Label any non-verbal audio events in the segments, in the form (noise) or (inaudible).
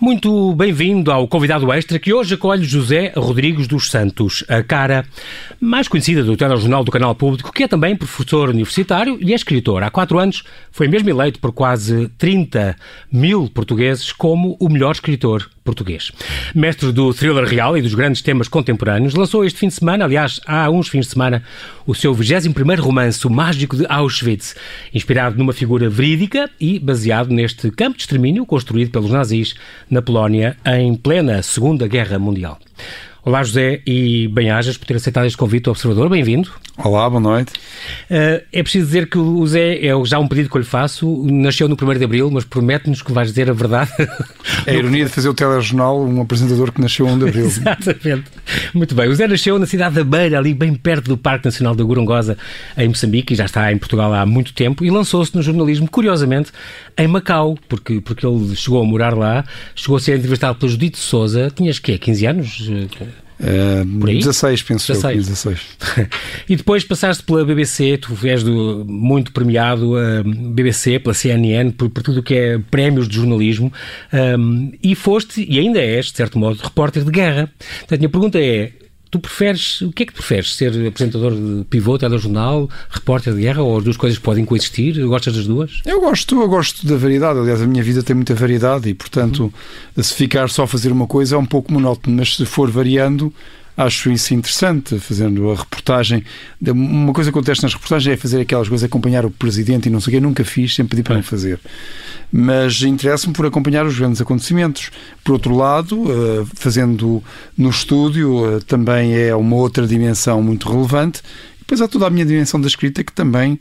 Muito bem-vindo ao convidado extra que hoje acolhe José Rodrigues dos Santos, a cara mais conhecida do telejornal do Canal Público, que é também professor universitário e é escritor. Há quatro anos foi mesmo eleito por quase 30 mil portugueses como o melhor escritor português. Mestre do thriller real e dos grandes temas contemporâneos, lançou este fim de semana, aliás, há uns fins de semana, o seu 21º romance, O Mágico de Auschwitz, inspirado numa figura verídica e baseado neste campo de extermínio construído pelos nazis na Polónia em plena Segunda Guerra Mundial. Olá, José, e bem-ajas por ter aceitado este convite ao Observador. Bem-vindo. Olá, boa noite. Uh, é preciso dizer que o Zé, é já um pedido que eu lhe faço, nasceu no 1 de Abril, mas promete-nos que vais dizer a verdade. (laughs) É a ironia de fazer o telejornal um apresentador que nasceu 1 de Abril. (laughs) Exatamente. Muito bem. O Zé nasceu na cidade da Beira, ali bem perto do Parque Nacional da Gorongosa, em Moçambique, e já está em Portugal há muito tempo, e lançou-se no jornalismo, curiosamente, em Macau, porque, porque ele chegou a morar lá, chegou a ser entrevistado pelo Judito Souza, tinhas quê, 15 anos? Uh, 16, penso 16. eu. 16. (laughs) e depois passaste pela BBC, tu és do, muito premiado, uh, BBC, pela CNN, por, por tudo o que é prémios de jornalismo, um, e foste, e ainda és, de certo modo, repórter de guerra. Portanto, a minha pergunta é: Tu preferes, o que é que preferes? Ser apresentador de pivô, telejornal, repórter de guerra ou as duas coisas podem coexistir? Gostas das duas? Eu gosto, eu gosto da variedade. Aliás, a minha vida tem muita variedade e, portanto, uhum. se ficar só a fazer uma coisa é um pouco monótono, mas se for variando, acho isso interessante, fazendo a reportagem. Uma coisa que acontece nas reportagens é fazer aquelas coisas, acompanhar o presidente e não sei o que, nunca fiz, sempre pedi para não fazer. Mas interessa-me por acompanhar os grandes acontecimentos. Por outro lado, eh, fazendo no estúdio eh, também é uma outra dimensão muito relevante. Depois há toda a minha dimensão da escrita que também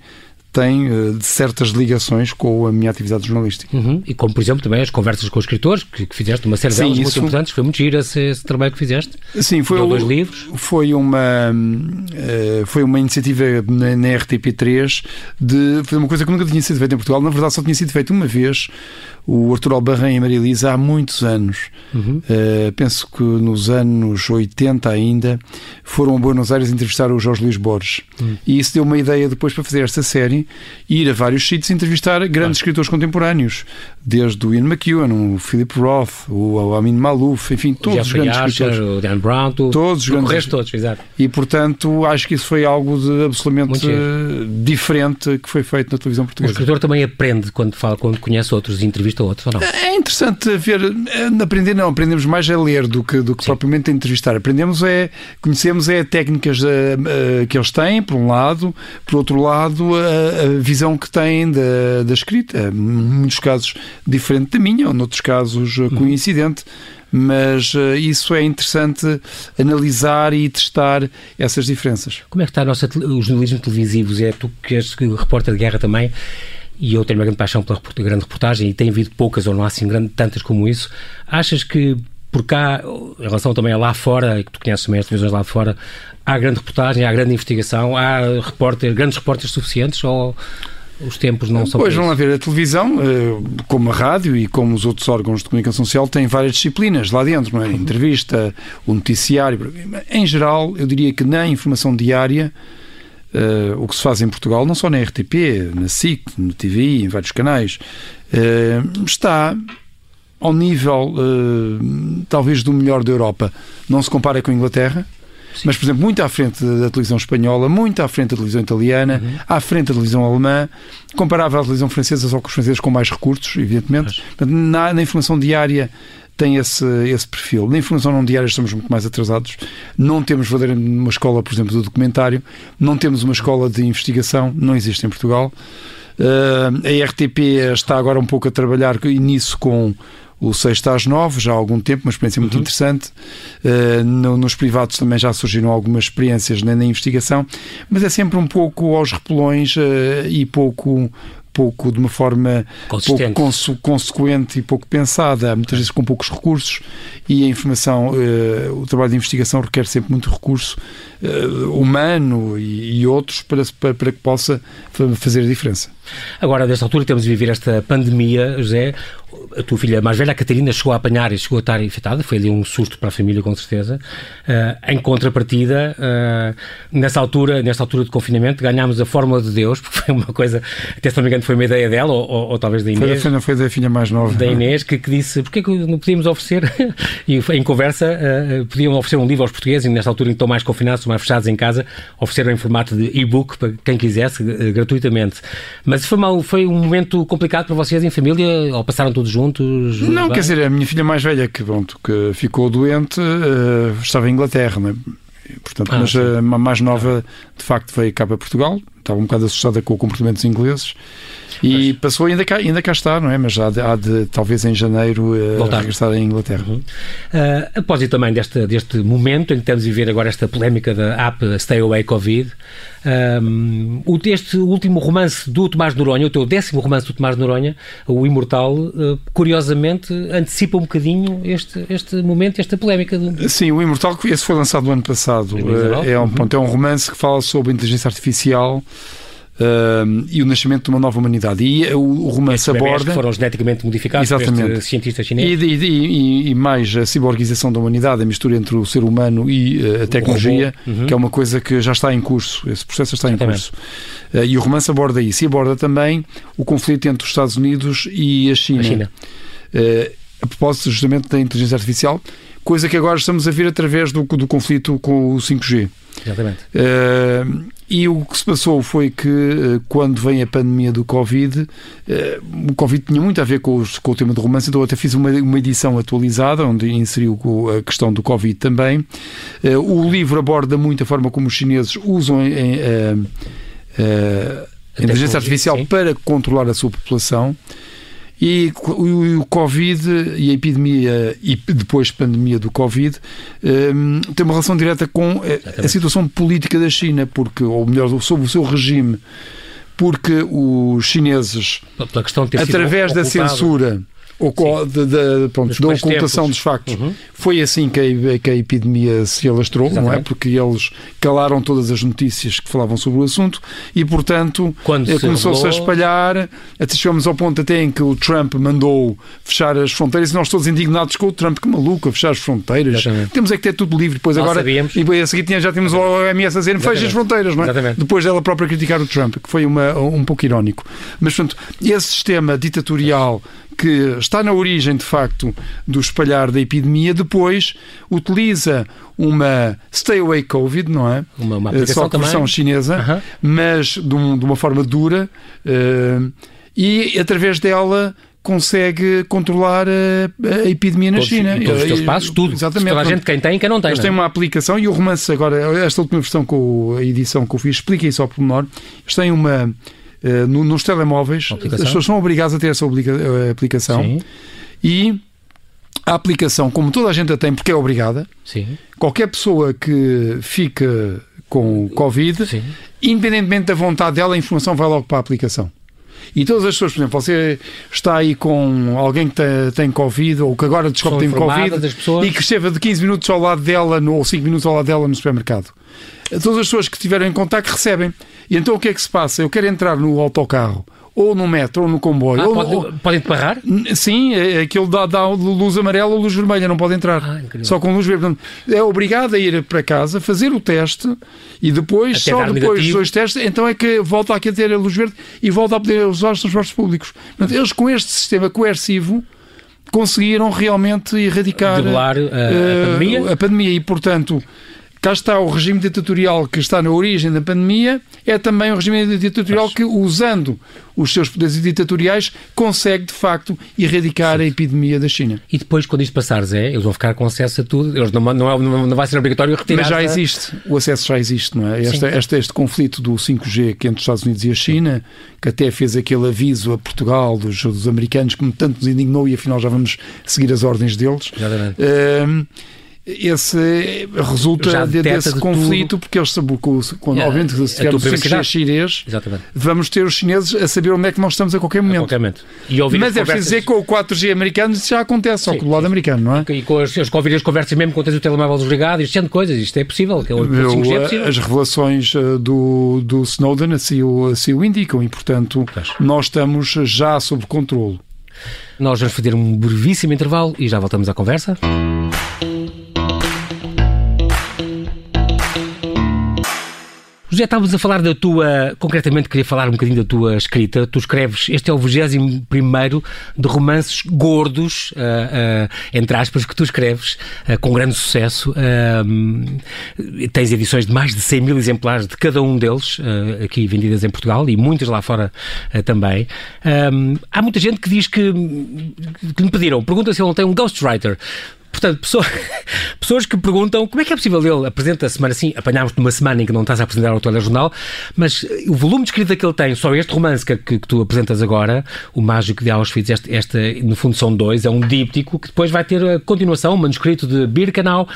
tem uh, certas ligações com a minha atividade jornalística. Uhum. E como, por exemplo, também as conversas com os escritores, que, que fizeste uma série Sim, delas muito importantes, foi muito giro esse, esse, trabalho que fizeste. Sim, foi, dois livros. Foi uma, uh, foi uma iniciativa na, na, RTP3 de fazer uma coisa que nunca tinha sido feita em Portugal. Na verdade, só tinha sido feita uma vez. O Artur Albarrém e a Maria Elisa há muitos anos, uhum. uh, penso que nos anos 80 ainda, foram a Buenos Aires entrevistar o Jorge Luís Borges. Uhum. E isso deu uma ideia depois para fazer esta série ir a vários sítios e entrevistar grandes ah. escritores contemporâneos, desde o Ian McEwan, o Philip Roth, o Amin Malouf, enfim, todos os grandes escritores. O Dan Brown, tu, todos os grandes. todos, exato. E portanto, acho que isso foi algo de absolutamente diferente que foi feito na televisão portuguesa. O escritor também aprende quando fala, quando conhece outros e entrevista outros, ou não? É interessante ver, é, aprender não, aprendemos mais a ler do que, do que propriamente a entrevistar. Aprendemos é, conhecemos é técnicas uh, uh, que eles têm, por um lado, por outro lado, uh, a visão que têm da, da escrita. Em muitos casos diferente da minha, ou noutros casos uhum. coincidente. Mas uh, isso é interessante analisar e testar essas diferenças. Como é que está a nossa, o jornalismo televisivo? É tu que és repórter de guerra também e eu tenho uma grande paixão pela grande reportagem e tem havido poucas ou não há assim grande, tantas como isso. Achas que por cá, em relação também a lá fora, e que tu conheces também as televisões lá fora, há grande reportagem, há grande investigação, há repórter, grandes repórteres suficientes ou os tempos não são Pois vão ver, a televisão, eh, como a rádio e como os outros órgãos de comunicação social, têm várias disciplinas lá dentro, não é? Entrevista, o noticiário. Em geral, eu diria que na informação diária, uh, o que se faz em Portugal, não só na RTP, na SIC, no TV, em vários canais, uh, está ao nível, uh, talvez, do melhor da Europa. Não se compara com a Inglaterra, Sim. mas, por exemplo, muito à frente da televisão espanhola, muito à frente da televisão italiana, uhum. à frente da televisão alemã, comparável à televisão francesa, só que os franceses com mais recursos, evidentemente. Portanto, na, na, informação diária tem esse, esse perfil. Na informação não diária estamos muito mais atrasados. Não temos verdadeiramente uma escola, por exemplo, do documentário, não temos uma escola de investigação, não existe em Portugal. Uh, a RTP está agora um pouco a trabalhar nisso com o 6 às 9, já há algum tempo, uma experiência muito uhum. interessante. Uh, no, nos privados também já surgiram algumas experiências na, na, investigação, mas é sempre um pouco aos repelões uh, e pouco pouco de uma forma pouco conse consequente e pouco pensada, muitas vezes com poucos recursos e a informação, uh, o trabalho de investigação requer sempre muito recurso uh, humano e, e outros para, para, para, que possa fazer a diferença. Agora, desta altura, temos de viver esta pandemia, José, a tua filha mais velha, a Catarina, chegou a apanhar e chegou a estar infectada, foi ali um susto para a família, com certeza. Uh, em contrapartida, uh, nessa altura, nesta altura de confinamento, ganhámos a Fórmula de Deus, (laughs) porque foi uma coisa, até se não me engano, foi uma ideia dela, ou, ou, ou talvez da Inês. Foi, foi da filha mais nova. Da Inês, que, que disse, porquê que não podíamos oferecer, (laughs) e em conversa, uh, podiam oferecer um livro aos portugueses, e nesta altura, então mais confinados, mais fechados em casa, ofereceram em formato de e-book para quem quisesse, gratuitamente. Mas foi, mal, foi um momento complicado para vocês em família, ou passaram todos juntos? Não, bem? quer dizer, a minha filha mais velha, que, pronto, que ficou doente, uh, estava em Inglaterra, né? Portanto, ah, mas sim. a mais nova, de facto, veio cá para Portugal, estava um bocado assustada com o comportamento dos ingleses. E Mas... passou, ainda cá, ainda cá está, não é? Mas há de, há de talvez em janeiro, uh, Voltar. regressar à Inglaterra. Uhum. Uh, após também deste, deste momento em que estamos a viver agora esta polémica da app Stay Away Covid, um, este último romance do Tomás Noronha, o teu décimo romance do Tomás Noronha, o Imortal, uh, curiosamente antecipa um bocadinho este, este momento, esta polémica. Do... Sim, o Imortal, esse foi lançado no ano passado. É um, uhum. ponto, é um romance que fala sobre inteligência artificial uh, e o nascimento de uma nova humanidade. E o, o romance aborda. Que foram geneticamente modificados exatamente. cientistas chineses. E, e, e, e, mais a ciborgização da humanidade, a mistura entre o ser humano e uh, a tecnologia, uhum. que é uma coisa que já está em curso. Esse processo está em curso. Uh, e o romance aborda isso. E aborda também o conflito entre os Estados Unidos e a China. A China. Uh, a propósito justamente da inteligência artificial, coisa que agora estamos a ver através do, do conflito com o 5G. Exatamente. Uh, e o que se passou foi que, uh, quando vem a pandemia do Covid, uh, o Covid tinha muito a ver com, os, com, o tema do romance, então eu até fiz uma, uma edição atualizada, onde inseriu a questão do Covid também. o livro aborda muito a forma como os chineses usam a inteligência artificial sim. para controlar a sua população. E o, Covid e a epidemia e depois a pandemia do Covid um, tem uma relação direta com a, a situação política da China, porque, ou melhor, sobre o seu regime, porque os chineses, através da censura de, de, pronto, da ocultação tempos. dos factos. Uhum. Foi assim que a, que a epidemia se alastrou, Exatamente. não é? Porque eles calaram todas as notícias que falavam sobre o assunto e, portanto, começou-se a espalhar. Até chegamos ao ponto até em que o Trump mandou fechar as fronteiras e nós todos indignados com o Trump, que maluco, a fechar as fronteiras. Exatamente. Temos é que ter tudo livre. Depois agora, sabíamos. e a seguir já temos o OMS a dizer fecha as fronteiras, não é? Exatamente. Depois dela própria criticar o Trump, que foi uma, um pouco irónico. Mas, portanto, esse sistema ditatorial que está na origem, de facto, do espalhar da epidemia, depois utiliza uma Stay Away Covid, não é? Uma, uma eh, Só que versão chinesa, mas de, um, de, uma forma dura uh, e através dela consegue controlar a, a epidemia na todos, China. E todos os teus passos, tudo. Exatamente. Toda a gente, quem tem e quem não tem. Eles têm é? uma aplicação e o romance, agora, esta última versão com a edição que eu fiz, explica isso ao pormenor. Eles têm uma uh, no, nos telemóveis, as pessoas são obrigadas a ter essa uh, aplicação Sim. e a aplicação, como toda a gente a tem, porque é obrigada, Sim. qualquer pessoa que fica com Covid, Sim. independentemente da vontade dela, a informação vai logo para a aplicação. E todas as pessoas, por exemplo, você está aí com alguém que tem, tem Covid ou que agora descobre que tem Covid e que esteve de 15 minutos ao lado dela no, ou 5 minutos ao lado dela no supermercado. Todas as pessoas que estiveram em contato recebem. E então o que é que se passa? Eu quero entrar no autocarro ou no metro, ou no comboio. Ah, ou, pode, ou, podem parar? Sim, é, aquilo dá, dá luz amarela ou luz vermelha, não pode entrar. Ah, só com luz verde. É obrigado a ir para casa, fazer o teste e depois, Até só depois negativo. dos dois testes, então é que volta aqui a ter a luz verde e volta a poder usar os transportes públicos. Portanto, eles com este sistema coercivo conseguiram realmente erradicar a, a, uh, pandemia. a pandemia e, portanto, cá está o regime ditatorial que está na origem da pandemia, é também o regime ditatorial que, usando os seus poderes ditatoriais, consegue de facto erradicar Sim. a epidemia da China. E depois, quando isto passar, Zé, eles vão ficar com acesso a tudo, eles não, não, é, não vai ser obrigatório retirar. Mas já existe, o acesso já existe, não é? Este, este, este, conflito do 5G que entre os Estados Unidos e a China, que até fez aquele aviso a Portugal dos, dos americanos que tanto nos indignou e afinal já vamos seguir as ordens deles. Exatamente. Esse resulta de, desse de conflito, tudo. porque eles sabem quando, yeah. obviamente, se tivermos 5G chinês, Exatamente. vamos ter os chineses a saber onde é que nós estamos a qualquer momento. A qualquer momento. Mas é preciso dizer que com o 4G americano isso já acontece, só que do lado americano, não é? E com as, as, as conversas mesmo quando tens o telemóvel desligado, isto de coisas, isto é possível. Que é, 5G é possível. As revelações eh, do, do Snowden assim o, assim o indicam e, portanto, nós estamos já sob controle. Nós vamos fazer um brevíssimo intervalo e já voltamos à conversa. José, estávamos a falar da tua, concretamente queria falar um bocadinho da tua escrita. Tu escreves, este é o 21 de romances gordos, uh, uh, entre aspas, que tu escreves uh, com grande sucesso. tens edições de mais de 100 mil exemplares de cada um deles, aqui vendidas em Portugal e muitas lá fora também. há muita gente que diz que, que me pediram, pergunta se ele não tem um ghostwriter. Portanto, pessoa, (laughs) pessoas que perguntam como é que é possível ele apresenta a semana assim, apanhámos-te numa semana em que não estás a apresentar o telejornal, mas eh, o volume de escrita que ele tem, só este romance que, que, que tu apresentas agora, o Mágico de Auschwitz, este, este, no fundo são dois, é um díptico que depois vai ter a continuação, um manuscrito de Birkenau,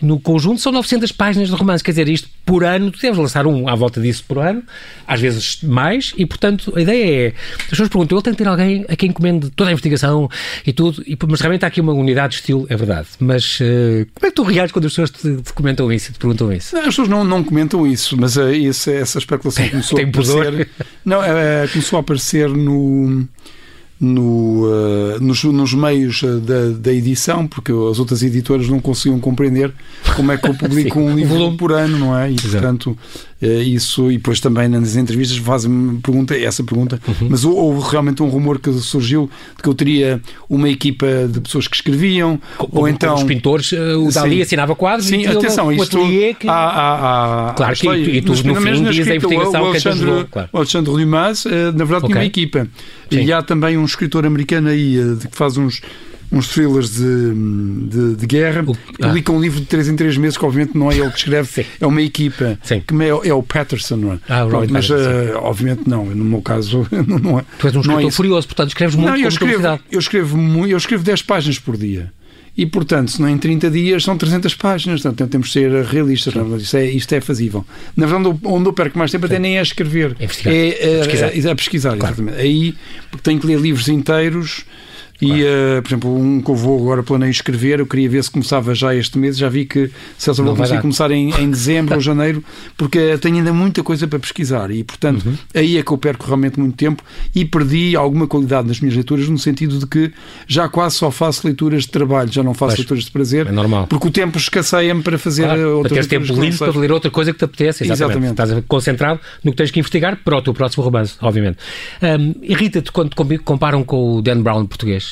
no conjunto são 900 páginas de romance, quer dizer, isto por ano, tu deves lançar um à volta disso por ano, às vezes mais, e portanto a ideia é, as pessoas perguntam, ele tem que ter alguém a quem encomende toda a investigação e tudo, e, mas realmente há aqui uma unidade de estilo, é verdade, mas uh, como é que tu reages quando as pessoas te, te comentam isso e te perguntam isso? Não, as pessoas não, não comentam isso, mas uh, essa, essa especulação (laughs) começou a aparecer... Não, uh, começou a aparecer no no, uh, nos, nos, meios eh, da, da, edição, porque as outras editoras não conseguiam compreender como é que eu (laughs) publico um livro por ano, não é? E, Exato. portanto, uh, isso, e depois também nas entrevistas fazem pergunta, essa pergunta, uhum. mas houve realmente um rumor que surgiu de que eu teria uma equipa de pessoas que escreviam, ou então... Os pintores, o Dali sim. assinava quadros sim, e atenção, isto, que... há, há, há, claro, que, e, tu, no fim dizes a investigação o Alexandre, que claro. o Alexandre Dumas, na verdade, okay. tinha uma equipa. Sim. E há também um escritor americano aí eh, que faz uns, uns thrillers de, de, de guerra, o, ah. publica um livro de 3 em 3 meses, que obviamente não é ele que escreve, Sim. é uma equipa, Sim. que é, é o Patterson, não é? Ah, Pronto, mas uh, obviamente não, no meu caso (laughs) não é. Tu és um escritor é furioso, portanto escreves muito não, eu escrevo, eu escrevo, eu escrevo 10 páginas por dia. E, portanto, se não em 30 dias, são 300 páginas. Portanto, temos de ser realistas. Não? Isto, é, isto é fazível. Na verdade, onde eu perco mais tempo até nem é a escrever. É, é, a pesquisar. É, a pesquisar, claro. exatamente. Aí, porque tenho que ler livros inteiros e, uh, por exemplo, um que eu vou agora planeio escrever, eu queria ver se começava já este mês, já vi que se não vai começar em, em dezembro ou janeiro, porque tenho ainda muita coisa para pesquisar e, portanto, uhum. aí é que eu perco realmente muito tempo e perdi alguma qualidade nas minhas leituras, no sentido de que já quase só faço leituras de trabalho, já não faço pois, leituras de prazer, é normal. porque o tempo escasseia-me para fazer claro, outras para tempo livre para ler outra coisa que te apetece, exatamente. exatamente. Estás concentrado no que tens que investigar para o teu próximo romance, obviamente. Um, Irrita-te quando comparam com o Dan Brown português?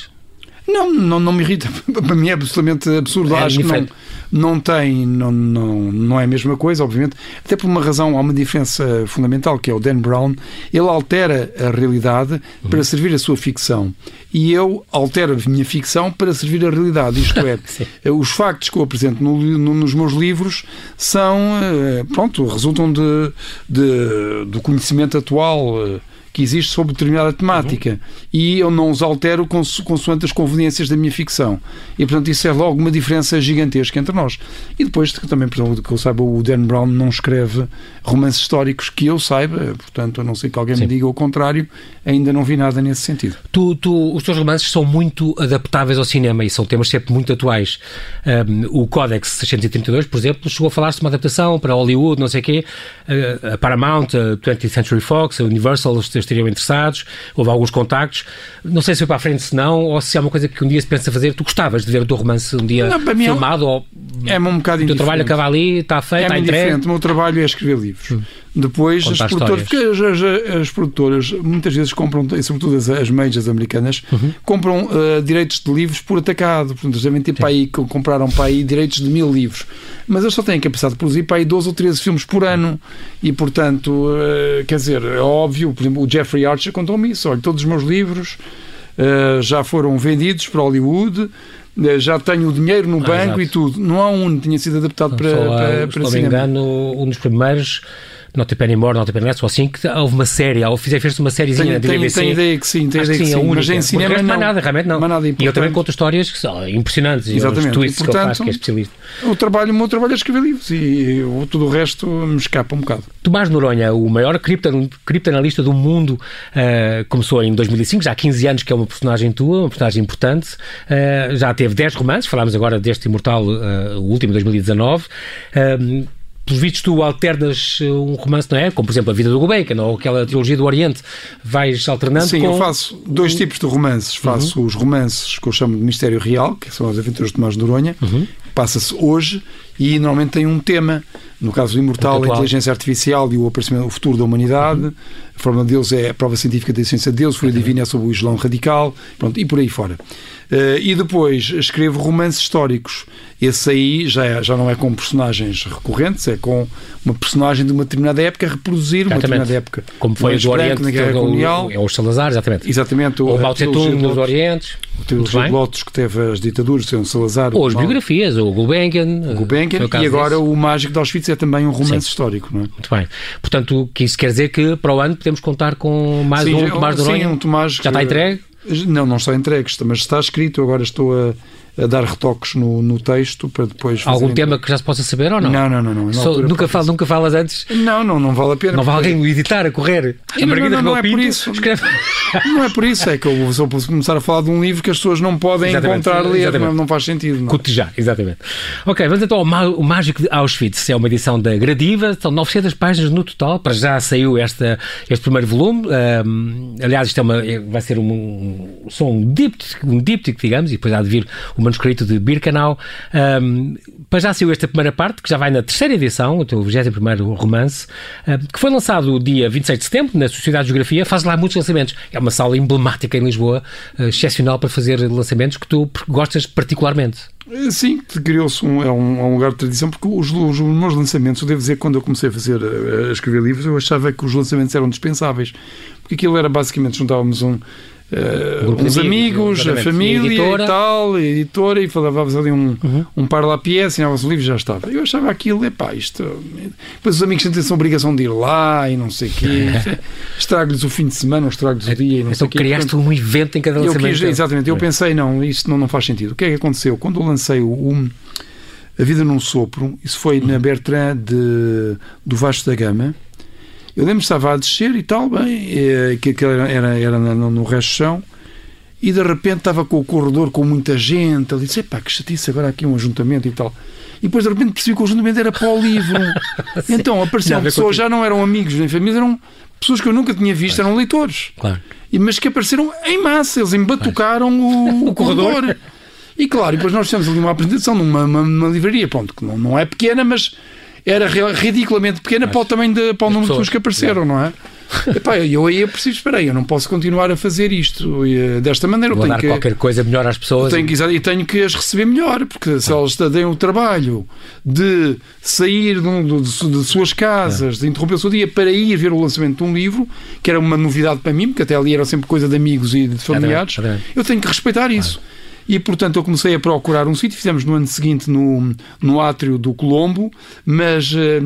Não, não, não me irrita. (laughs) Para mim é absolutamente absurdo. É Acho que não, não tem, não, não, não é a mesma coisa, obviamente. Até por uma razão, há uma diferença fundamental, que é o Dan Brown. Ele altera a realidade uhum. para servir a sua ficção. E eu altero a minha ficção para servir a realidade. Isto é, (laughs) os factos que eu apresento no, no, nos meus livros são, eh, pronto, resultam de, de do conhecimento atual eh, que existe sobre determinada temática uhum. e eu não os altero cons consoante as conveniências da minha ficção. E, portanto, isso é logo uma diferença gigantesca entre nós. E depois, também, por exemplo, que eu saiba, o Dan Brown não escreve romances históricos que eu saiba, portanto, a não ser que alguém Sim. me diga o contrário, ainda não vi nada nesse sentido. Tu, tu, os teus romances são muito adaptáveis ao cinema e são temas sempre muito atuais. Um, o Codex 632, por exemplo, chegou a falar-se de uma adaptação para Hollywood, não sei o quê, uh, a Paramount, a 20th Century Fox, a Universal, estariam interessados, houve alguns contactos. Não sei se foi para a frente se não, ou se é uma coisa que um dia se pensa fazer. Tu gostavas de ver o teu romance um dia não, filmado? É, ou é um bocado O teu trabalho acaba ali, está feito, é está entregue? diferente. O meu trabalho é escrever livros. Hum. Depois, as produtoras, porque as, as, as, produtoras muitas vezes compram, e sobretudo as, as majors americanas, uhum. compram uh, direitos de livros por atacado. Portanto, devem ter para aí, compraram para aí direitos de mil livros. Mas eles só têm capacidade de produzir para aí 12 ou 13 filmes por ano. E, portanto, uh, quer dizer, é óbvio, por exemplo, o Jeffrey Archer contou-me isso. Olha, todos os meus livros uh, já foram vendidos para Hollywood já tenho o dinheiro no ah, banco exato. e tudo. Não há um que tinha sido adaptado para, para, para, para cinema. Se não me engano, um dos primeiros Not a Penny More, Not Penny Less, ou assim, que houve uma série, ou fez uma sériezinha da BBC. Tenho ideia que sim, tenho ideia que, sim, sim mas em cinema não. Mais nada, realmente não. Nada e eu também conto histórias que são impressionantes, Exatamente. e os twists e, portanto, que eu faço, que é especialista. O, trabalho, o meu trabalho é escrever livros e tudo o resto me escapa um bocado. Tomás Noronha, o maior criptanalista do mundo, uh, começou em 2005, já há 15 anos que é uma personagem tua, uma personagem importante, uh, já teve 10 romances, falámos agora deste Imortal, uh, o último, 2019, pelos vistos, tu alternas eh, um romance, não é? Como, por exemplo, A Vida do Gulbenkian ou aquela trilogia do Oriente. Vais alternando Sim, com... eu faço dois tipos de romances. Faço Uhum. os romances que eu chamo de Mistério Real, que são as aventuras de Tomás de Noronha, Uhum. passa-se hoje e normalmente tem um tema. No caso do Imortal, a inteligência artificial e o aparecimento, o futuro da humanidade. Uhum. A forma de Deus é a prova científica da essência de Deus, a Folha Divina é sobre o Islão radical, pronto, e por aí fora. Eh, e depois escrevo romances históricos. Esse aí já, é- já não é com personagens recorrentes, é com uma personagem de uma determinada época reproduzir uma Exatamente. determinada época. Como foi No o do Oriente, na Guerra o- Colonial. é os Salazar, exatamente. Exatamente. Mao Tung de nos Lotus, Orientes. Muito trilogia de Lotus que teve as ditaduras, o Salazar, Ou as biografias, o Gulbenkian. o eh, Gulbenkian, o e agora desse. o Mágico de Auschwitz é também um romance Sim. histórico, não é? Muito bem. Portanto, que isso quer dizer que para o ano podemos contar com mais Sim, um Tomás de sim, um Tomás Já está entregue? Não, não está entregue, mas está escrito. Agora estou a, a dar retoques no, no texto para depois fazer. Algum tema que já se possa saber ou não? Não, não, não. não. Só- nunca, para fal, nunca falas antes? Não, não, não vale a pena. Não vai porque- alguém o editar, a correr? Não, A não, não, Rebelo é por isso. Escreve... (laughs) Não é por isso, é que eu vou começar a falar de um livro que as pessoas não podem Exatamente, encontrar ler, exatamente. não, não faz sentido. Não. Cotejar, exatamente. Ok, vamos então ao Mágico de Auschwitz. É uma edição da Gradiva, são 900 páginas no total. Para já saiu esta, este primeiro volume. Ahm, aliás, isto é uma, é- vai ser um, um, só um díptico, um díptico, digamos, e depois há de vir o manuscrito de Birkenau. Ahm, para já saiu esta primeira parte, que já vai na terceira edição, o teu 21 romance, ahm, que foi lançado dia 26 de setembro na Sociedade de Geografia. Faz lá muitos lançamentos. É uma sala emblemática em Lisboa, eh, excepcional para fazer lançamentos que tu gostas particularmente. Sim, criou-se um, é um, é um lugar de tradição, porque os, os, meus lançamentos, eu devo dizer quando eu comecei a fazer, a, a escrever livros, eu achava que os lançamentos eram dispensáveis, porque aquilo era basicamente juntávamos um, Um de uns amigos, amigos, a família E editora. e tal, a editora, e falávamos ali um, Uhum. um par lá pièce, assinava-se o livro e já estava. Eu achava aquilo, epá, isto. Depois os amigos sentem-se a obrigação de ir lá e não sei o quê, (laughs) estrago-lhes o fim de semana, ou estrago-lhes o dia e não sei Então o quê. criaste Portanto, um evento em cada eu lançamento. quis, exatamente, eu É. pensei, não, isto não, não faz sentido. O que é que aconteceu? Quando eu lancei o, o A Vida num Sopro, isso foi Uhum. na Bertrand de, do Vasco da Gama, eu lembro que estava a descer e tal, bem, eh, que aquilo era, era, no, no resto do chão, e de repente estava com o corredor com muita gente, ali disse, pá, que chatice, agora aqui um ajuntamento e tal. E depois de repente percebi que o ajuntamento era para o livro. (laughs) então apareciam pessoas, já não eram amigos nem família, eram pessoas que eu nunca tinha visto, eram leitores. Claro. E- mas que apareceram em massa, eles embatucaram (laughs) o, O corredor. E claro, e depois nós fizemos ali uma apresentação numa, uma, uma livraria, pronto, que não, não é pequena, mas era ridiculamente pequena para o tamanho de, para o número de pessoas, que apareceram, não é? (laughs) Epá, eu aí eu preciso, espera aí, eu não posso continuar a fazer isto e, eh, desta maneira. Eu Vou tenho dar que, qualquer coisa melhor às pessoas. tenho exa- e tenho que as receber melhor, porque se elas deem o trabalho de sair de, um- de- de suas casas, de interromper o seu dia para ir ver o lançamento de um livro, que era uma novidade para mim, porque até ali era sempre coisa de amigos e de familiares, exatamente. eu tenho que respeitar isso. E portanto eu comecei a procurar um sítio, fizemos no ano seguinte no, no átrio do Colombo, mas eh,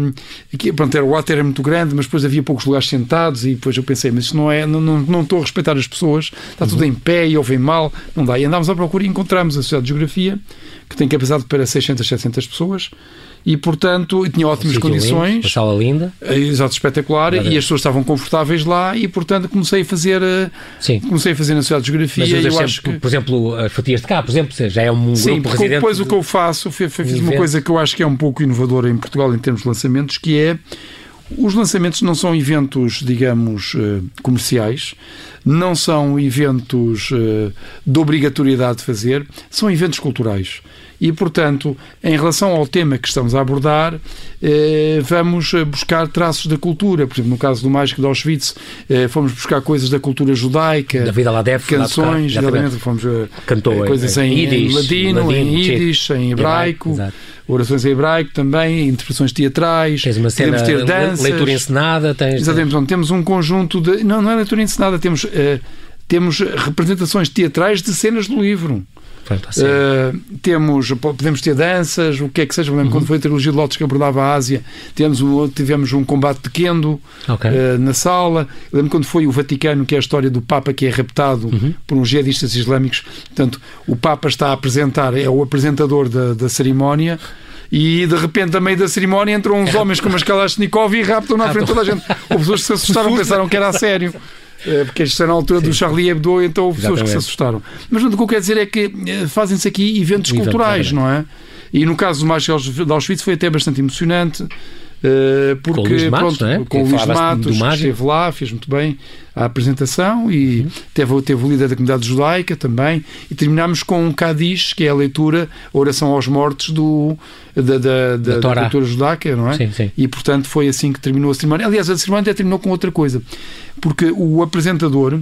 aqui, pronto, era, o átrio era muito grande, mas depois havia poucos lugares sentados e depois eu pensei, mas isto não é, não, não, não estou a respeitar as pessoas, está tudo em pé e ouvem mal, não dá. E andámos à procura e encontramos a Sociedade de Geografia, que tem capacidade para 600, 700 pessoas, e portanto tinha ótimas lindo, condições. uma sala linda. É, Exato, espetacular, Exatamente. e as pessoas estavam confortáveis lá e portanto comecei a fazer eh, Sim. comecei a fazer na Sociedade de Geografia Mas eu sempre, acho que por exemplo, as fatias de cá, por exemplo, já é um Sim, grupo porque residente. depois o que eu faço, foi, foi, fiz uma coisa que eu acho que é um pouco inovadora em Portugal em termos de lançamentos, que é os lançamentos não são eventos, digamos, eh, comerciais, não são eventos eh, de obrigatoriedade de fazer, são eventos culturais. E, portanto, em relação ao tema que estamos a abordar, eh, vamos eh, buscar traços da cultura. Por exemplo, no caso do Mágico de Auschwitz, eh, fomos buscar coisas da cultura judaica, Da vida lá deve. canções, lá exatamente, fomos Cantou coisas em, em, ladino, em Yiddish, em hebraico, Exato. orações em hebraico também, interpretações teatrais, Tens uma cena, podemos ter danças. leitura encenada, tens... Exatamente, portanto, temos um conjunto de. Não, não é leitura encenada, temos, eh, temos representações teatrais de cenas do livro. Assim. Uh, temos, podemos ter danças, o que é que seja. Eu Uhum. lembro quando foi a trilogia de Lotes que abordava a Ásia, tivemos, um- tivemos um combate de kendo Ok. uh, na sala. Lembro quando foi o Vaticano, que é a história do Papa que é raptado Uhum. por uns jihadistas islâmicos. Portanto, o Papa está a apresentar, é o apresentador da, da cerimónia. E de repente, a meio da cerimónia, entram uns homens com umas Kalashnikov e raptam na frente de toda a gente. Houve pessoas que se assustaram, (laughs) pensaram que era a sério. Eh, Porque isto era na altura do Charlie Hebdo, então houve pessoas que se Exatamente. assustaram. Mas o que eu quero dizer é que eh, fazem-se aqui eventos evento, culturais, exatamente. não é? E no caso do Mágico de Auschwitz foi até bastante emocionante. Porque, com o Luís Matos, pronto, é? com o Luís Matos, esteve lá, fez muito bem a apresentação e uhum. teve, teve o líder da comunidade judaica também. E terminámos com um Cadiz, que é a leitura, a oração aos mortos do, da, da, da, da cultura judaica, não é? Sim, sim. E portanto foi assim que terminou a cerimónia. Aliás, a cerimónia até terminou com outra coisa, porque o apresentador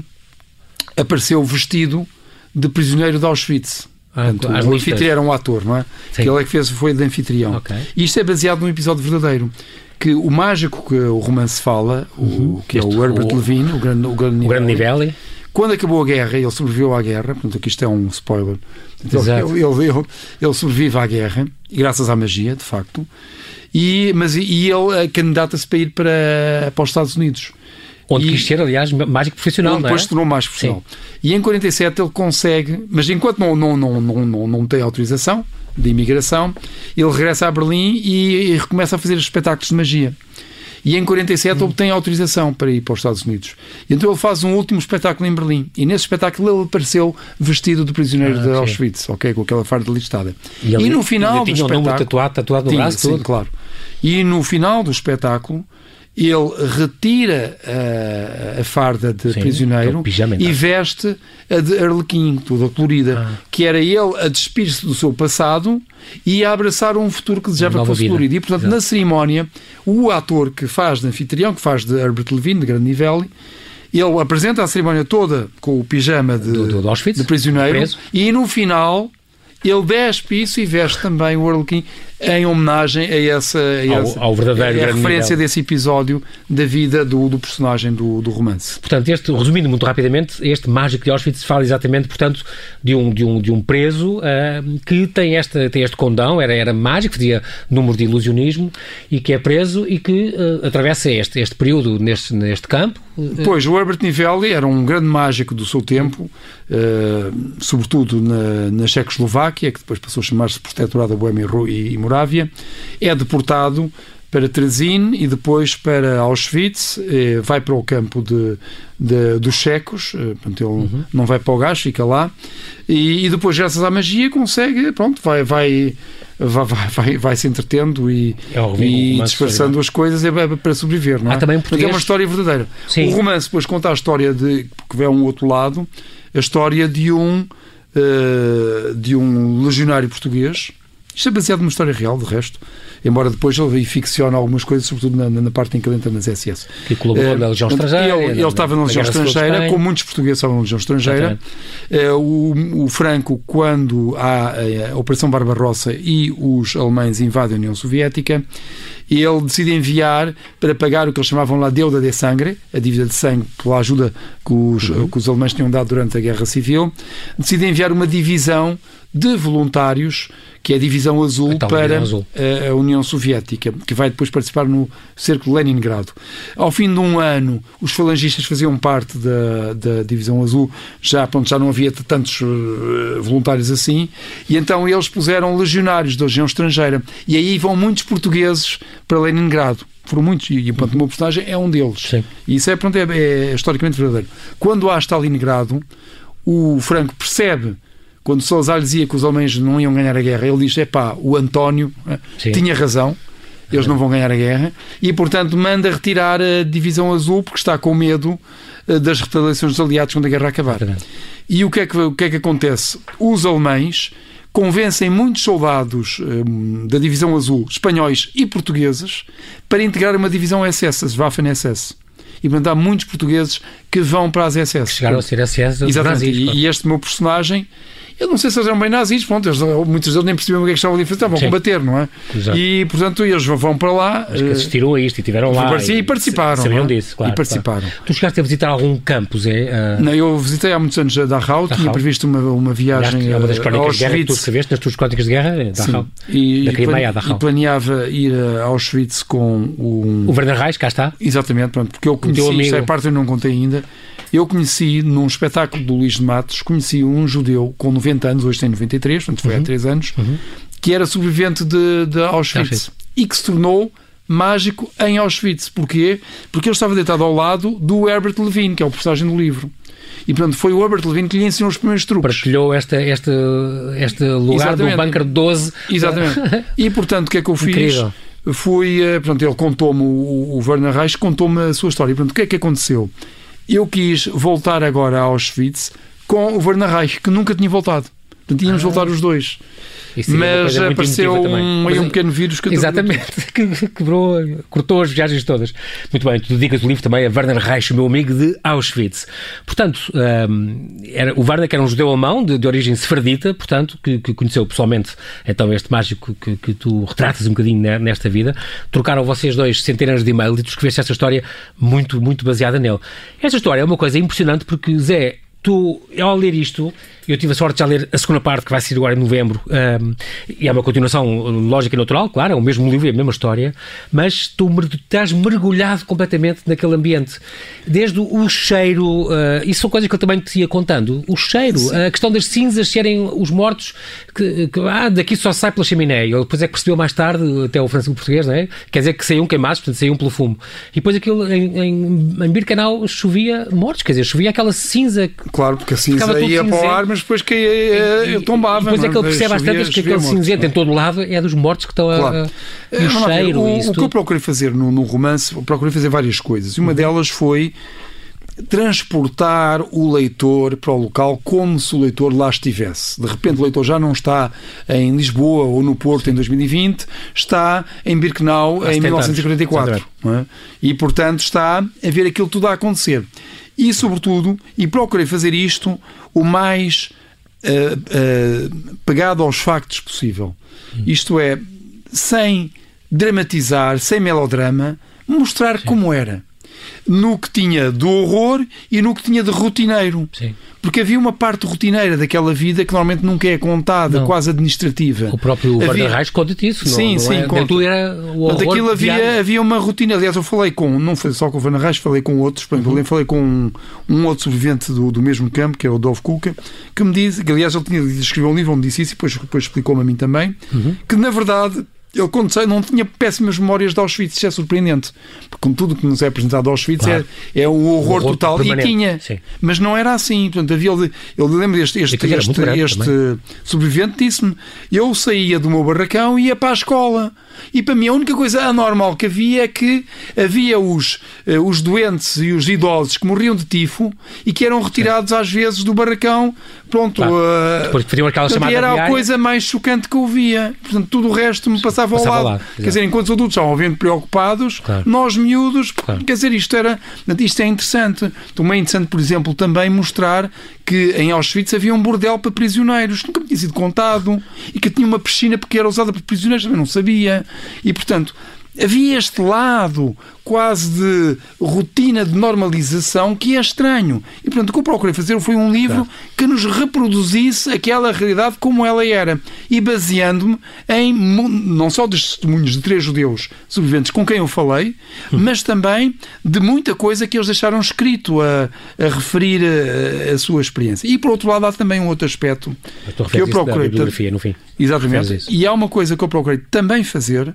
apareceu vestido de prisioneiro de Auschwitz. Ah, Portanto, o anfitrião era um ator, não é? Sim. Que ele é que fez, foi de anfitrião. Okay. E isto é baseado num episódio verdadeiro. Que o mágico que o romance fala, uhum. o, que este, é o Herbert o, Levine, o grande, o grande, o grande Nivelli, quando acabou a guerra, ele sobreviveu à guerra, portanto, aqui isto é um spoiler. Ele, ele, ele, ele, sobrevive à guerra, graças à magia, de facto, e, mas, e ele candidata-se para ir para, para os Estados Unidos. Onde e, quis ser, aliás, mágico profissional, onde é? depois se tornou mágico profissional. Sim. E em 47 ele consegue, mas enquanto não, não, não, não, não, não tem autorização de imigração, ele regressa a Berlim e, e recomeça a fazer espetáculos de magia. E em 47 hum. obtém autorização para ir para os Estados Unidos. E então ele faz um último espetáculo em Berlim. E nesse espetáculo ele apareceu vestido de prisioneiro ah, de Auschwitz, ok? Com aquela farda listada. E, ele, e no final do espetáculo. tatuado, tatuado no tinha, braço, sim, claro. E no final do espetáculo ele retira a, a farda de Sim, prisioneiro e veste a de Arlequim, toda colorida, ah. que era ele a despir-se do seu passado e a abraçar um futuro que desejava que fosse vida. colorido. E, portanto, Exato. na cerimónia, o ator que faz de anfitrião, que faz de Herbert Levine, de grande nível, ele apresenta a cerimónia toda com o pijama de, do, do Auschwitz, de prisioneiro preso. e no final ele despe isso e veste também o Arlequim em homenagem a essa, a ao, essa, ao verdadeiro a, a referência nível. desse episódio da vida do, do personagem do, do, romance. Portanto, este, resumindo muito rapidamente, este Mágico de Auschwitz fala exatamente, portanto, de um, de um, de um preso uh, que tem, esta, tem este condão, era, era mágico, fazia número de ilusionismo e que é preso e que uh, atravessa este, este período neste, neste campo. Pois, o Herbert Nivelli era um grande mágico do seu tempo, uh, sobretudo na, na Checoslováquia, que depois passou a chamar-se Protetorado da Boêmia e Morávia, é deportado para Trezin e depois para Auschwitz, eh, vai para o campo de, de dos checos, eh, portanto ele uhum. não vai para o gás, fica lá, e, e, depois graças à magia consegue, pronto, vai, vai, vai, vai, vai se entretendo e, é e disfarçando as coisas é para sobreviver, não é? Há também português... é uma história verdadeira. Sim. O romance depois conta a história de, que vê um outro lado, a história de um, uh, de um legionário português, isto é baseado numa história real, de resto, embora depois ele ficciona algumas coisas, sobretudo na, na parte em que ele entra nas SS. Que colaborou uh, na Legião Estrangeira. Ele, ele estava na Legião Estrangeira, como muitos portugueses estavam na Legião Estrangeira. Uh, o, o, Franco, quando há a, a Operação Barbarossa e os alemães invadem a União Soviética, ele decide enviar para pagar o que eles chamavam lá deuda de sangue, a dívida de sangue pela ajuda que os, uhum. que os alemães tinham dado durante a Guerra Civil, decide enviar uma divisão de voluntários, que é a Divisão Azul, então, para Azul. a União Soviética, que vai depois participar no cerco de Leningrado. Ao fim de um ano, os falangistas faziam parte da, da Divisão Azul, já, pronto, já não havia tantos uh, voluntários assim, e então eles puseram legionários da região estrangeira. E aí vão muitos portugueses para Leningrado foram muitos, e pronto, o meu personagem é um deles. Sim. E isso é, pronto, é, é historicamente verdadeiro. Quando há Stalingrado, o Franco percebe quando Salazar dizia que os alemães não iam ganhar a guerra, ele diz: é pá, o António eh, Sim. tinha razão, eles não vão ganhar a guerra, e portanto manda retirar a Divisão Azul porque está com medo eh, das retaliações dos aliados quando a guerra acabar. E o que, é que, o que é que acontece? Os alemães convencem muitos soldados um, da Divisão Azul, espanhóis e portugueses, para integrar uma divisão SS, as Waffen-SS. E, portanto, há muitos portugueses que vão para as SS. Chegaram a ser SS. Exatamente. E, e este meu personagem eu não sei se eles eram bem nazis, pronto, eles, muitos deles nem percebiam o que é que estavam a fazer, estavam a combater, não é? Exato. E, portanto, eles vão para lá. Mas que assistiram a isto e tiveram lá. E, e participaram. Sabiam é? disso, claro. E participaram. Claro. Tu chegaste a visitar algum campus, é? Uh... Não, eu visitei há muitos anos a Dachau, tinha previsto uma, uma viagem. É uma das crónicas de guerra que tu escreveste nas tuas crónicas de guerra, é Dachau. E, da Crimeia Dachau. E planeava ir a Auschwitz com o. O Werner Reis, cá está. Exatamente, pronto, porque eu conheci, esta parte eu não contei ainda. Eu conheci, num espetáculo do Luís de Matos, conheci um judeu com 90 anos, hoje tem 93, portanto foi uhum. há 3 anos, uhum. que era sobrevivente de, de Auschwitz, Auschwitz e que se tornou mágico em Auschwitz. Porquê? Porque ele estava deitado ao lado do Herbert Levine, que é o personagem do livro. E, portanto, foi o Herbert Levine que lhe ensinou os primeiros truques. Partilhou este, este, este lugar Exatamente. do bunker 12. Exatamente. (laughs) e, portanto, o que é que eu fiz? Incrível. fui, uh, portanto, ele contou-me, o, o Werner Reich contou-me a sua história. Portanto, o que é que aconteceu? Eu quis voltar agora a Auschwitz com o Werner Reich, que nunca tinha voltado. Portanto, íamos ah. voltar os dois. Isso mas apareceu um, mas, um pequeno vírus que Exatamente, (laughs) que quebrou, cortou as viagens todas. Muito bem, tu dedicas o livro também a Werner Reich, meu amigo de Auschwitz. Portanto, um, era, o Werner que era um judeu alemão de, de origem sefardita, portanto, que, que, conheceu pessoalmente então este mágico que, que tu retratas um bocadinho nesta vida. Trocaram vocês dois centenas de e-mails e tu escreveste esta história muito, muito baseada nele. Esta história é uma coisa impressionante porque, Zé, tu, ao ler isto, eu tive a sorte de já ler a segunda parte, que vai sair agora em novembro, um, e é uma continuação lógica e natural, claro, é o mesmo livro, é a mesma história, mas tu estás mergulhado completamente naquele ambiente. Desde o cheiro, uh, isso são coisas que eu também te ia contando, o cheiro, Sim. a questão das cinzas serem os mortos, que, que ah, daqui só sai pela chaminé, ele depois é que percebeu mais tarde, até o francês português, não é? Quer dizer que saíam queimados, portanto saíam pelo fumo. E depois aquilo, em, em, em Birkenau, chovia mortos, quer dizer, chovia aquela cinza. Claro, porque a cinza ia para o ar, mas depois que eh, eu tombava. Depois é que ele percebe às tantas que aquele cinzento em todo lado é dos mortos que estão claro. a. E o cheiro. O, o que eu procurei fazer no, no romance, procurei fazer várias coisas. E uma uhum. delas foi transportar o leitor para o local como se o leitor lá estivesse. De repente o leitor já não está em Lisboa ou no Porto em 2020, está em Birkenau em 1944. É? E, portanto, está a ver aquilo tudo a acontecer. E, sobretudo, e procurei fazer isto o mais uh, uh, pegado aos factos possível. Hum. Isto é, sem dramatizar, sem melodrama, mostrar Sim. como era no que tinha do horror e no que tinha de rotineiro. Sim. Porque havia uma parte rotineira daquela vida que normalmente nunca é contada, não. quase administrativa. O próprio havia... Reis conta-te isso. Sim, não, sim. é, conta. Era o horror Daquilo havia, havia uma rotina. Aliás, eu falei com, não foi só com o Werner Reis, falei com outros. Por exemplo, uhum. falei com um, um, outro sobrevivente do, do mesmo campo, que é o Dove Kuka, que me diz, que aliás ele tinha escreveu um livro onde disse isso e depois, depois explicou-me a mim também, uhum. que na verdade ele, quando não tinha péssimas memórias de Auschwitz. Isso é surpreendente. Porque, com tudo que nos é apresentado de Auschwitz, é, claro. é, é um horror, horror total. E tinha. Sim. Mas não era assim. Portanto, havia, eu lembro este, este, este, este sobrevivente disse-me: eu saía do meu barracão e ia para a escola. E para mim a única coisa anormal que havia é que havia os, uh, os doentes e os idosos que morriam de tifo e que eram retirados às vezes do barracão. Pronto, uh, depois faziam aquela chamada era a coisa mais chocante que eu via. Portanto, tudo o resto me passava, passava ao lado. lado quer dizer, enquanto os adultos estavam vendo preocupados, claro. nós miúdos, claro. quer dizer, isto era isto é interessante. Também é interessante, por exemplo, também mostrar que em Auschwitz havia um bordel para prisioneiros, nunca me tinha sido contado, e que tinha uma piscina porque era usada por prisioneiros, também não sabia. E, portanto, havia este lado quase de rotina de normalização que é estranho. E, portanto, o que eu procurei fazer foi um livro claro. que nos reproduzisse aquela realidade como ela era. E baseando-me em, não só dos testemunhos de três judeus sobreviventes com quem eu falei, hum. mas também de muita coisa que eles deixaram escrito a, a referir a, a, sua experiência. E, por outro lado, há também um outro aspecto que eu procurei. bibliografia, no fim. Exatamente. E há uma coisa que eu procurei também fazer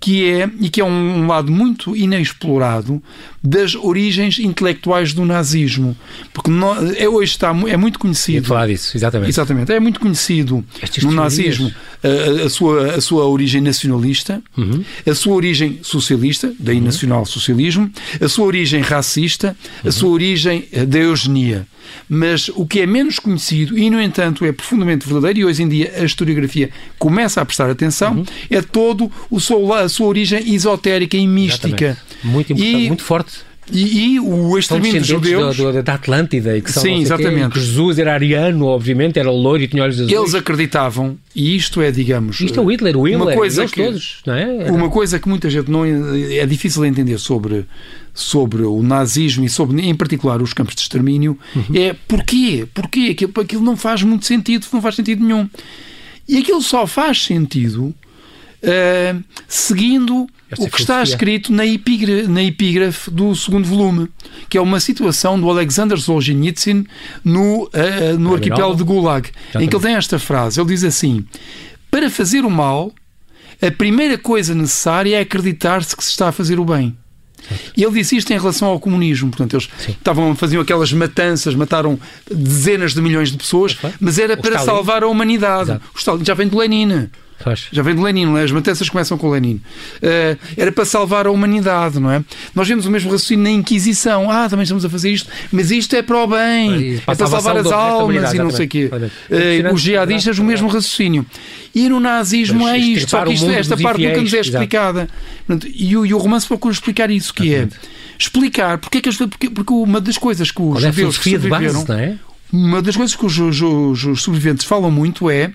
que é, e que é um lado muito inexplorado das origens intelectuais do nazismo. Porque no, é, hoje está, é muito conhecido. falar disso, exatamente. Exatamente. É muito conhecido Estas no nazismo a, a, sua, a sua origem nacionalista, uhum. a sua origem socialista, daí uhum. nacional-socialismo, a sua origem racista, a uhum. sua origem da eugenia. Mas o que é menos conhecido e, no entanto, é profundamente verdadeiro, e hoje em dia a historiografia começa a prestar atenção, uhum. é todo o seu, a sua origem esotérica e mística. Muito importante, e, muito forte. E, e, o extermínio dos judeus. Da, da Atlântida, que são, Sim, exatamente. Que, Jesus era ariano, obviamente, era loiro e tinha olhos azuis. Eles acreditavam, e isto é, digamos. Isto é o Hitler, o Hitler, uma coisa que, todos, não é? Era... Uma coisa que muita gente não. É difícil de entender sobre, sobre o nazismo e sobre, em particular, os campos de extermínio uhum. é porquê? Porquê? Aquilo, aquilo não faz muito sentido, não faz sentido nenhum. E aquilo só faz sentido uh, seguindo o que está escrito na, epígrafe, na epígrafe do segundo volume, que é uma situação do Alexander Solzhenitsyn no, uh, no arquipélago de Gulag, em que ele tem esta frase. Ele diz assim: Para fazer o mal, a primeira coisa necessária é acreditar-se que se está a fazer o bem. E ele disse isto em relação ao comunismo. Portanto, eles Sim. estavam, faziam aquelas matanças, mataram dezenas de milhões de pessoas, mas era para salvar a humanidade. Exato. O Stalin já vem de Lenin. Faz. Já vem de Lenin, não é? as matanças começam com Lenin. Uh, era para salvar a humanidade, não é? Nós vemos o mesmo raciocínio na Inquisição. Ah, também estamos a fazer isto, mas isto é para o bem, para é para salvar as almas e não sei o quê. Uh, os jihadistas, o mesmo raciocínio. E no nazismo é isto, só que isto, esta parte nunca nos é explicada. E o, e o romance procura explicar isso, que é explicar porque é que porque, porque uma das coisas que os é judeus que sobreviveram, base, é? uma das coisas que os, os, os sobreviventes falam muito é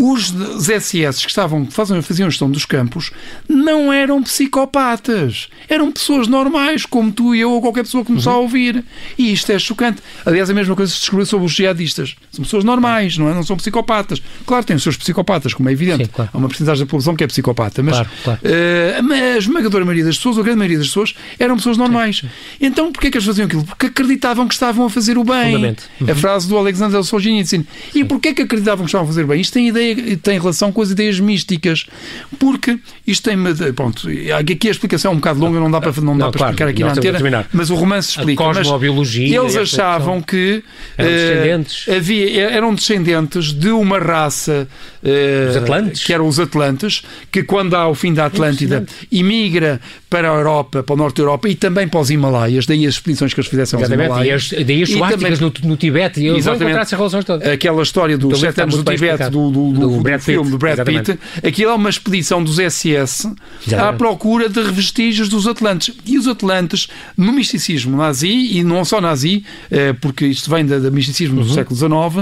os SS que estavam, faziam, faziam gestão dos campos não eram psicopatas. Eram pessoas normais, como tu e eu ou qualquer pessoa que nos uhum. está a ouvir. E isto é chocante. Aliás, a mesma coisa se descobriu sobre os jihadistas. São pessoas normais, não, é? não são psicopatas. Claro, têm os seus psicopatas, como é evidente. Sim, claro. Há uma porcentagem da população que é psicopata. Mas claro, claro. Uh, a esmagadora maioria das pessoas, ou a grande maioria das pessoas, eram pessoas normais. Sim, sim. Então, porquê é que eles faziam aquilo? Porque acreditavam que estavam a fazer o bem. Uhum. A frase do Alexander Solzhenitsyn. E porquê é que acreditavam que estavam a fazer o bem? Isto tem ideia tem relação com as ideias místicas, porque isto tem. Pronto, aqui a explicação é um bocado longa, não dá para, não dá não, para claro, explicar aqui na antena, mas o romance explica. A cosmobiologia. Eles achavam que. Uh, havia, eram descendentes de uma raça uh, que eram os Atlantes, que quando há o fim da Atlântida imigra para a Europa, para o norte da Europa e também para os Himalaias, daí as expedições que eles fizessem aos Himalaias. E daí as suásticas no, no Tibete, e eles vão encontrar essas relações todas. Aquela história dos sete anos do Tibete, do, do, do, do, Brad filme do Brad Exatamente. Pitt, aquilo é uma expedição dos SS Exatamente. à procura de vestígios dos Atlantes. E os Atlantes, no misticismo nazi, e não só nazi, eh, porque isto vem do misticismo uhum. do século XIX,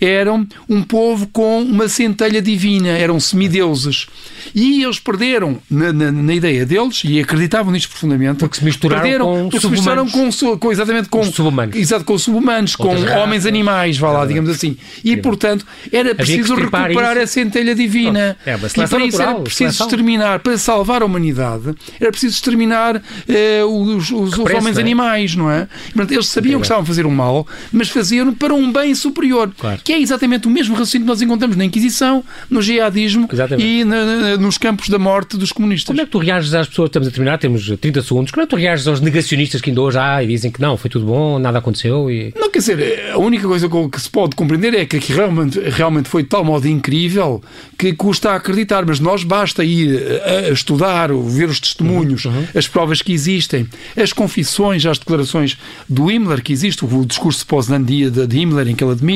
eram um povo com uma centelha divina, eram semideuses. E eles perderam, na, na, na ideia deles, e acreditavam nisto profundamente, porque se misturaram perderam, com porque se misturaram com, com, exatamente com, subhumanos, exato, com subhumanos, com homens animais, vá lá, digamos assim. E, portanto, era preciso recuperar a centelha divina. É, e para isso era preciso seleção. exterminar, para salvar a humanidade, era preciso exterminar eh, os, os, os homens é? animais, não é? Portanto, eles sabiam que estavam a fazer um mal, mas faziam para um bem superior, claro. que é exatamente o mesmo raciocínio que nós encontramos na Inquisição, no jihadismo exatamente. e na, na, nos campos da morte dos comunistas. Como é que tu reages às pessoas, estamos a terminar, temos 30 segundos, como é que tu reages aos negacionistas que ainda hoje há e dizem que não, foi tudo bom, nada aconteceu? E... Não, quer dizer, a única coisa que se pode compreender é que realmente, realmente foi de tal modo incrível que custa a acreditar, mas nós basta ir a estudar, ver os testemunhos, uhum, uhum. as provas que existem, as confissões, as declarações do Himmler, que existe, o discurso de Poznań de Himmler, em que ele admite,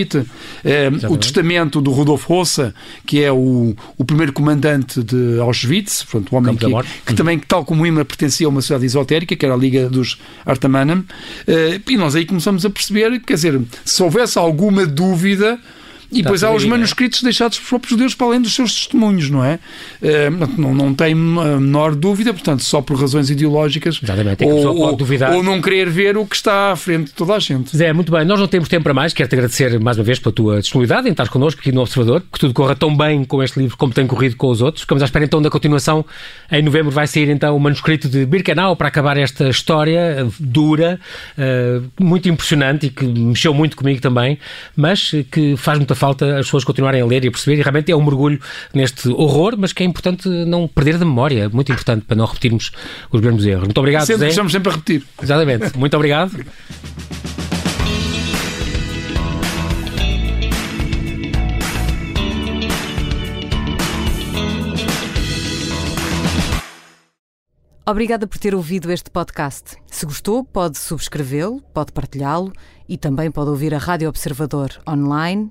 eh, o testamento do Rudolf Rossa, que é o, o primeiro comandante de Auschwitz, portanto, o homem que, que uhum. também, tal como Himmler, pertencia a uma sociedade esotérica, que era a Liga dos Artamanen, eh, e nós aí começamos a perceber, quer dizer, se houvesse alguma dúvida e depois há os né? manuscritos deixados pelos próprios judeus para além dos seus testemunhos, não é? Uh, não, não tem a menor dúvida, portanto, só por razões ideológicas Exatamente, ou, ou, ou, não querer ver o que está à frente de toda a gente. Zé, muito bem, nós não temos tempo para mais, quero-te agradecer mais uma vez pela tua disponibilidade em estar connosco aqui no Observador, que tudo corra tão bem com este livro como tem corrido com os outros. Ficamos à espera então da continuação. Em novembro vai sair então o manuscrito de Birkenau para acabar esta história dura, uh, muito impressionante e que mexeu muito comigo também, mas que faz muita falta as pessoas continuarem a ler e a perceber, e realmente é um mergulho neste horror, mas que é importante não perder da memória, é muito importante para não repetirmos os mesmos erros. Muito obrigado, sempre, José. Estamos sempre a repetir. Exatamente. Muito obrigado. Obrigada por ter ouvido este podcast. Se gostou, pode subscrevê-lo, pode partilhá-lo e também pode ouvir a Rádio Observador online